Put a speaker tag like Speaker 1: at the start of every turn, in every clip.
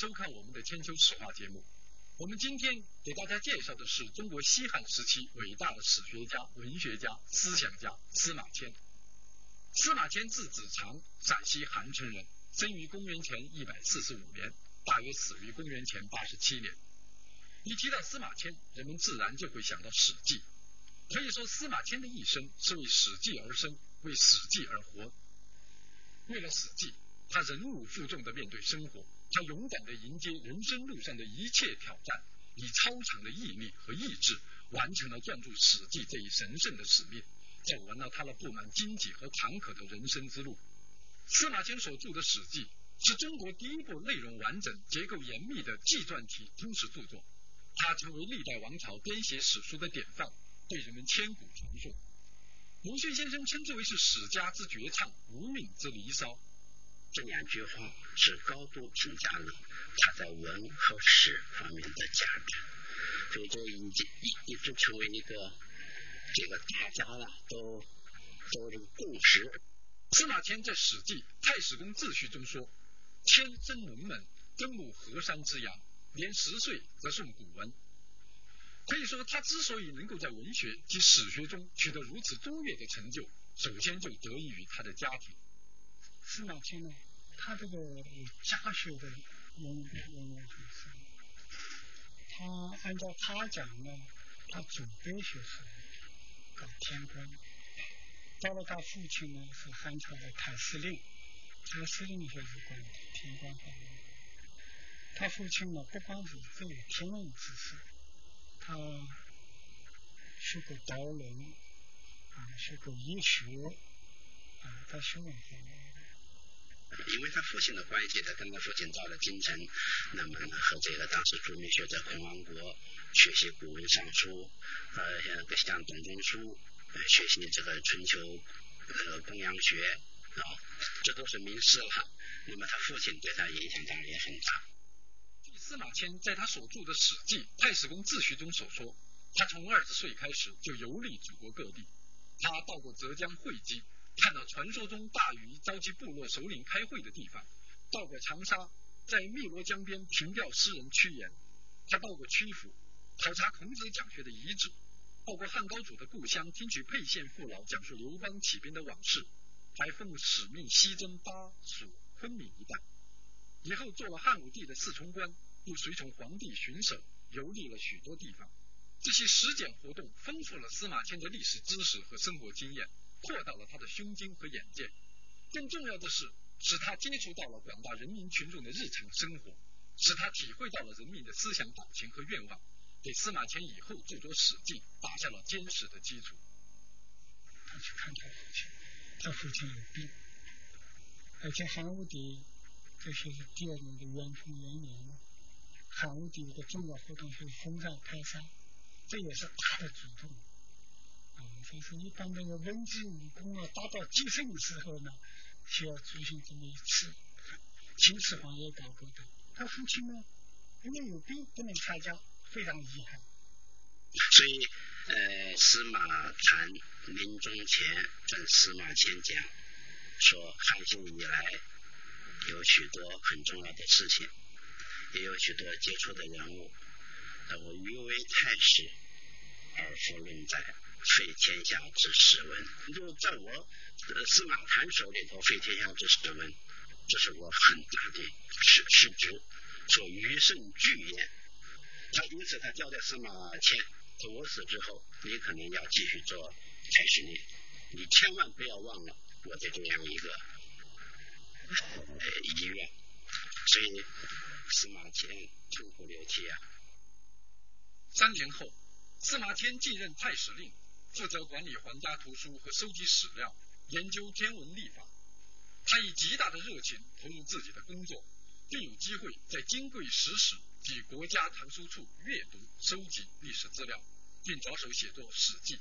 Speaker 1: 收看我们的千秋史话节目。我们今天给大家介绍的是中国西汉时期伟大的史学家、文学家、思想家司马迁。司马迁字子长，陕西韩城人，生于公元前一百四十五年，大约死于公元前八十七年。一提到司马迁，人们自然就会想到《史记》。可以说，司马迁的一生是为《史记》而生，为《史记》而活。为了《史记》，他忍辱负重的面对生活，他勇敢的迎接人生路上的一切挑战，以超强的毅力和意志，完成了撰著《史记》这一神圣的使命。走完了他那布满荆棘和坎坷的人生之路。司马迁所著的《史记》是中国第一部内容完整、结构严密的纪传体通史著作，它成为历代王朝编写史书的典范，被人们千古传颂。鲁迅先生称之为是史家之绝唱，无韵之离骚。
Speaker 2: 这两句话是高度评价了他在文和史方面的价值，所以这已经一一直成为一个。这个大家呢都都这个共识。
Speaker 1: 司马迁在《史记·太史公自序》中说：“迁生龙门，根母河山之阳，年十岁则诵古文。”可以说，他之所以能够在文学及史学中取得如此卓越的成就，首先就得益于他的家庭。
Speaker 3: 司马迁呢，他这个家学的渊源很深。他按照他讲呢，他祖辈学是。搞天官，到了他父亲呢是汉朝的太司令，太司令就是管天官方面。他父亲呢不光是只有天文知识，他学过刀论，啊，学过医学，啊，他学问方面。
Speaker 2: 因为他父亲的关系，他跟他父亲到了京城，那么呢和这个当时著名学者孔王国学习古文尚书，呃，像像董仲舒学习这个春秋呃公羊学啊，这都是名师了。那么他父亲对他影响当然也很大。
Speaker 1: 据司马迁在他所著的《史记·太史公自序》中所说，他从二十岁开始就游历祖国各地，他到过浙江会稽。看到传说中大禹召集部落首领开会的地方，到过长沙，在汨罗江边凭吊诗人屈原，他到过曲阜，考察孔子讲学的遗址，到过汉高祖的故乡，听取沛县父老讲述刘邦起兵的往事，还奉使命西征巴蜀昆明一带，以后做了汉武帝的侍从官，又随从皇帝巡守，游历了许多地方。这些实践活动丰富了司马迁的历史知识和生活经验。扩大了他的胸襟和眼界，更重要的是，使他接触到了广大人民群众的日常生活，使他体会到了人民的思想感情和愿望，给司马迁以后著作《史记》打下了坚实的基础。
Speaker 3: 他去看他父亲，他父亲有病，而且汉武帝这是第二年的元春元年，汉武帝的重要活动是封禅开山，这也是他的主动。所以说，一般那个文治武功啊达到极盛的时候呢，需要举行这么一次秦始皇也搞过的。他父亲呢，因为有病不能参加，非常遗憾。
Speaker 2: 所以，呃，司马谈临终前跟司马迁讲，说汉兴以来有许多很重要的事情，也有许多杰出的人物，我余为太史而弗论载。废天下之史文，就在我呃司马谈手里头，废天下之史文，这是我很大的失失职，说余胜巨言。他因此他交代司马迁，说我死之后，你可能要继续做太史令，你千万不要忘了我的这样一个遗愿。所以司马迁痛哭流涕啊。
Speaker 1: 三年后，司马迁继任太史令。负责管理皇家图书和收集史料，研究天文历法。他以极大的热情投入自己的工作，并有机会在金匮石史及国家藏书处阅读、收集历史资料，并着手写作《史记》。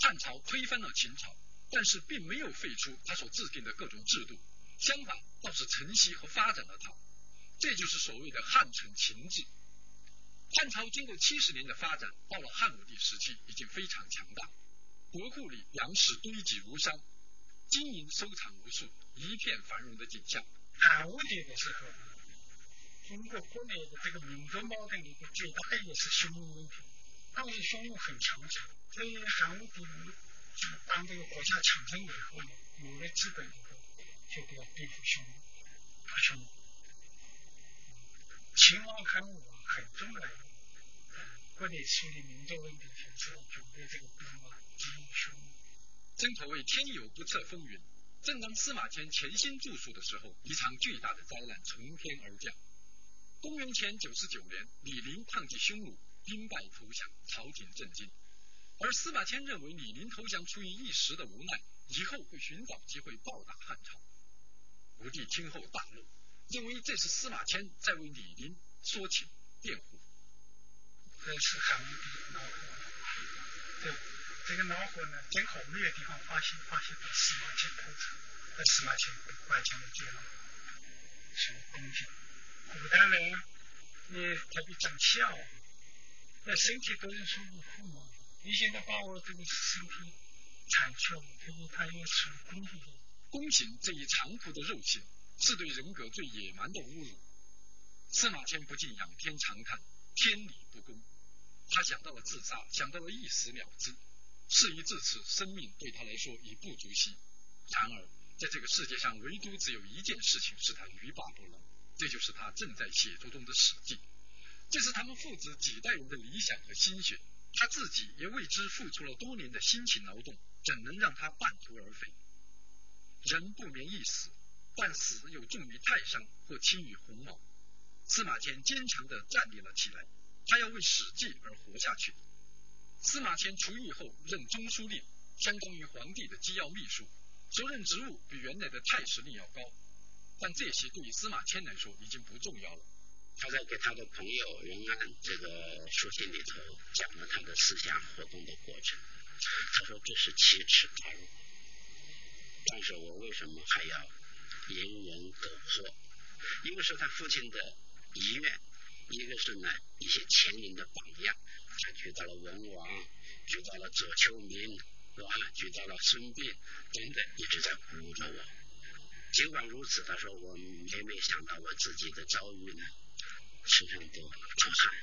Speaker 1: 汉朝推翻了秦朝，但是并没有废除他所制定的各种制度。相反，倒是承袭和发展了它，这就是所谓的汉承秦制。汉朝经过七十年的发展，到了汉武帝时期已经非常强大，国库里粮食堆积如山，金银收藏无数，一片繁荣的景象。
Speaker 3: 汉武帝的时候，中国国内的这个民族矛盾的一个最大也是匈奴问题，当时匈奴很强盛，所以汉武帝就当这个国家强盛以后呢，有了资本以后，就得要对付匈奴，打匈奴。秦王汉武啊，很重要的，国内处理民族问题就是准备这个兵马击匈奴。
Speaker 1: 真可谓天有不测风云。正当司马迁潜心著述的时候，一场巨大的灾难从天而降。公元前九十九年，李陵抗击匈奴，兵败投降，朝廷震惊。而司马迁认为李陵投降出于一时的无奈，以后会寻找机会报答汉朝。武帝听后大怒，认为这是司马迁在为李陵说情辩护。
Speaker 3: 这是汉武帝恼火，这这个恼火呢，正好没有地方发泄，发泄到司马迁头上，那司马迁会关键的结论是公平。古代人，你特别长气啊，那身体都是属于父母。你现在把我这个身体铲去了，最后他又是公平的。
Speaker 1: 宫刑这一残酷的肉刑，是对人格最野蛮的侮辱。司马迁不禁仰天长叹：天理不公。他想到了自杀，想到了一死了之。事已至此，生命对他来说已不足惜。然而，在这个世界上，唯独只有一件事情是他欲罢不能，这就是他正在写作中的《史记》。这是他们父子几代人的理想和心血。他自己也为之付出了多年的辛勤劳动，怎能让他半途而废？人不免一死，但死又重于泰山或轻于鸿毛。司马迁坚强地站立了起来，他要为《史记》而活下去。司马迁出狱后任中书令，相当于皇帝的机要秘书，所任职务比原来的太史令要高。但这些对于司马迁来说已经不重要了。
Speaker 2: 他在给他的朋友任安这个书信里头讲了他的思想活动的过程。他说这是奇耻大辱，但是我为什么还要隐忍苟活？一个是他父亲的遗愿，一个是呢一些前人的榜样。他举到了文王，举到了左丘明，是吧？举到了孙膑等等，一直在鼓舞着我。尽管如此，他说我每每想到我自己的遭遇呢。身上都出汗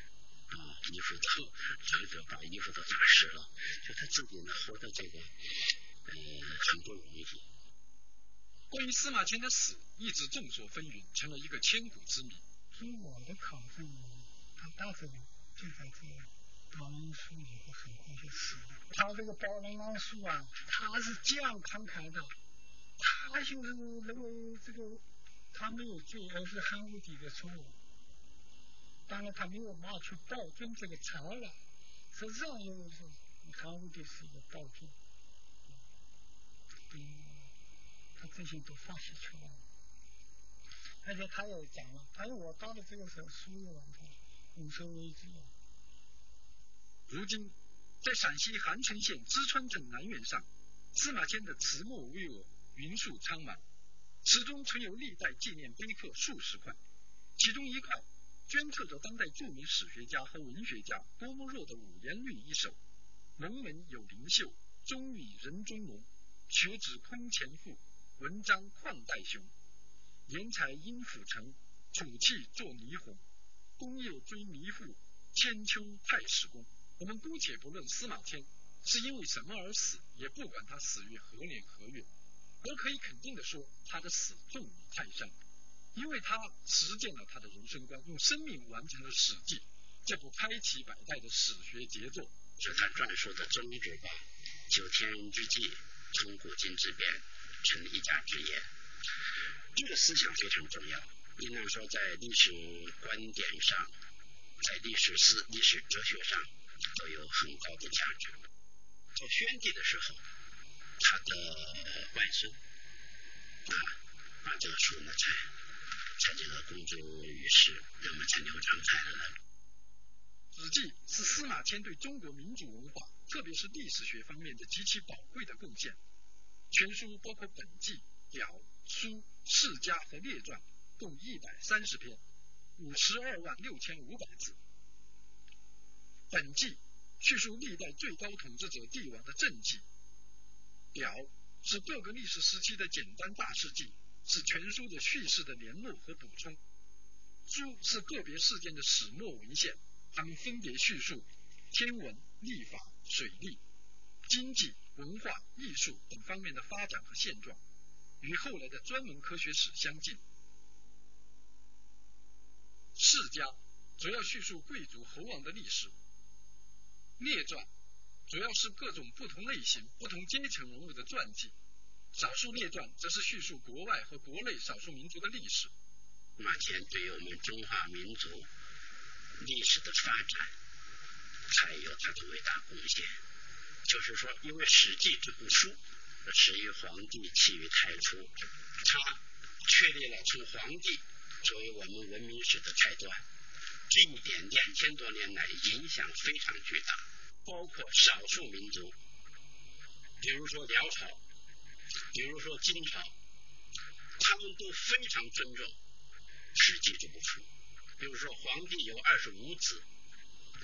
Speaker 2: 啊，衣服都这个把衣服都打湿了，就他自己呢活的这个呃很不容易。
Speaker 1: 关于司马迁的死，一直众说纷纭，成了一个千古之谜。
Speaker 3: 据我的考证，他大致就在这个报恩书以后很快就死了。他这个包恩书啊，他是这样慷慨的，他就是认为这个他没有罪，而是汉武帝的错误。当然，他没有骂去暴君这个词了。实际上，就是汉武帝是一个暴君，他这些都发泄出来了。而且他也讲了，他说我到了这个时候，输也完成，无所畏惧。
Speaker 1: 如今，在陕西韩城县知川镇南苑上，司马迁的词墨巍峨，云树苍茫，祠中存有历代纪念碑刻数十块，其中一块。镌刻着当代著名史学家和文学家郭沫若的五言律一首：“龙门有灵秀，中语人中龙。学止空前赋，文章旷代雄。言才因府成，楚气作霓虹。功业追弥赋，千秋太史公。”我们姑且不论司马迁是因为什么而死，也不管他死于何年何月，我可以肯定的说，他的死重于泰山。因为他实践了他的人生观，用生命完成了《史记》这部开启百代的史学杰作，
Speaker 2: 是他撰述的宗旨吧？就天人之际，从古今之变，成一家之言。这个思想非常重要，应当说在历史观点上，在历史思、历史哲学上都有很高的价值。做宣帝的时候，他的外孙啊，把这个书呢才。在这个公诸于世，那么才流传开来。
Speaker 1: 《史记》是司马迁对中国民族文化，特别是历史学方面的极其宝贵的贡献。全书包括本纪、表、书、世家和列传，共一百三十篇，五十二万六千五百字。本纪叙述历代最高统治者帝王的政绩，表是各个历史时期的简单大事记，是全书的叙事的联络和补充。书是个别事件的始末文献，它们分别叙述天文、历法、水利、经济、文化、艺术等方面的发展和现状，与后来的专门科学史相近。世家主要叙述贵族侯王的历史，列传主要是各种不同类型、不同阶层人物的传记，少数列传则是叙述国外和国内少数民族的历史。
Speaker 2: 马前对于我们中华民族历史的发展，才有他的伟大贡献。就是说，因为《史记》这部书始于黄帝，起于太初，它确立了从黄帝作为我们文明史的开端。这一点两千多年来影响非常巨大，包括少数民族，比如说辽朝，比如说金朝，他们都非常尊重。史记这部书，比如说皇帝有二十五子，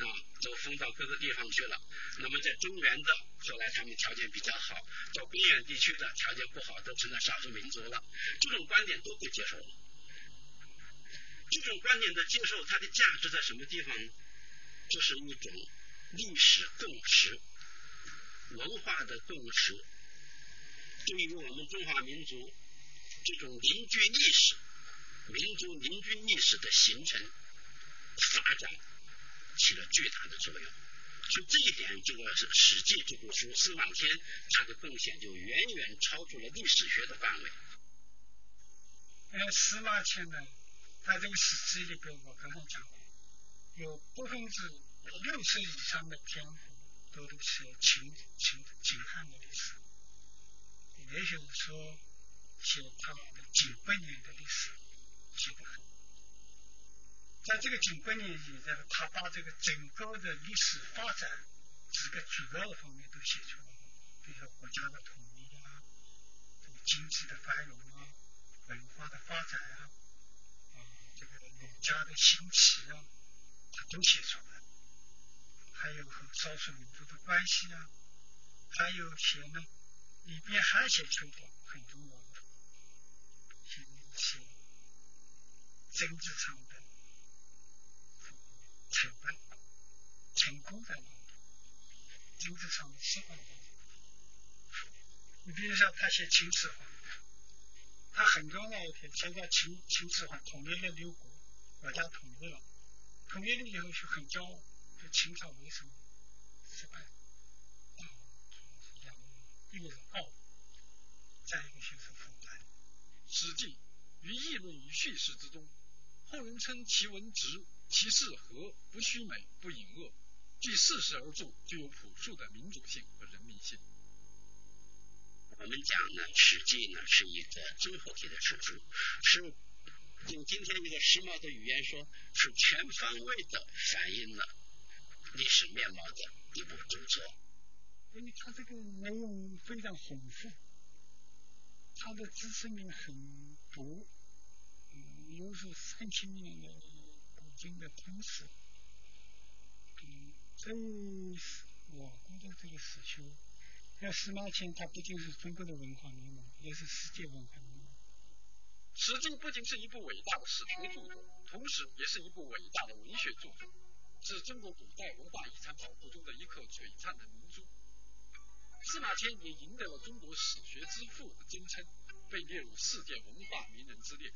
Speaker 2: 啊，都分到各个地方去了。那么在中原的，后来他们条件比较好；到边远地区的条件不好，都成了少数民族了。这种观点都被接受了。这种观点的接受，它的价值在什么地方呢？这是一种历史共识、文化的共识，对于我们中华民族这种凝聚历史。民族凝聚意识的形成、发展起了巨大的作用。就这一点，这个是《史记》这部书，司马迁他的贡献就远远超出了历史学的范围。
Speaker 3: 呃，司马迁呢，他这个《史记》里边，我刚才讲过，有百分之六十以上的篇幅都是秦秦秦汉的历史，也就是说，写他的几百年的历史。写得很，在这个近百年里，在他把这个整个的历史发展几个主要的方面都写出来，比如说国家的统一啊，这个经济的繁荣啊，文化的发展啊，啊，这个儒家的兴起啊，他都写出来。还有和少数民族的关系啊，还有写呢，里边还写出一点很多的，写写。政治上的、成本、成功在哪里？政治上失败的。你比如说，他写秦始皇，他很多那一点，现在秦秦始皇统一了六国，国家统一了，统一了以后就很骄傲，就秦朝为什么失败？两一个是傲，再一个就是腐败。
Speaker 1: 《史记》于议论与叙事之中。后人称其文直，其事和，不虚美，不隐恶，据事实而著，具有朴素的民主性和人民性。
Speaker 2: 我们讲呢，《史记》呢是一个综合体的史书，是用今天一个时髦的语言说，是全方位的反映了历史面貌的一部著作。
Speaker 3: 因为它这个内容非常丰富，它的知识面很多。又是三千年的古今的通史，嗯，所以我国的这个史书，要司马迁他不仅是中国的文化名人，也是世界文化名人。
Speaker 1: 史记不仅是一部伟大的史学著作，同时也是一部伟大的文学著作，是中国古代文化遗产宝库中的一颗璀璨的明珠。司马迁也赢得了中国史学之父的尊称，被列入世界文化名人之列。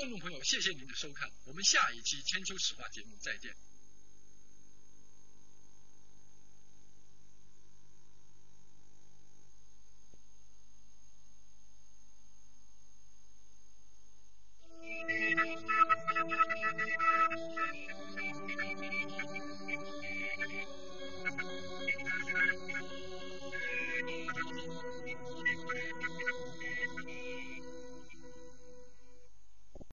Speaker 1: 观众朋友，谢谢您的收看，我们下一期《千秋史话》节目再见。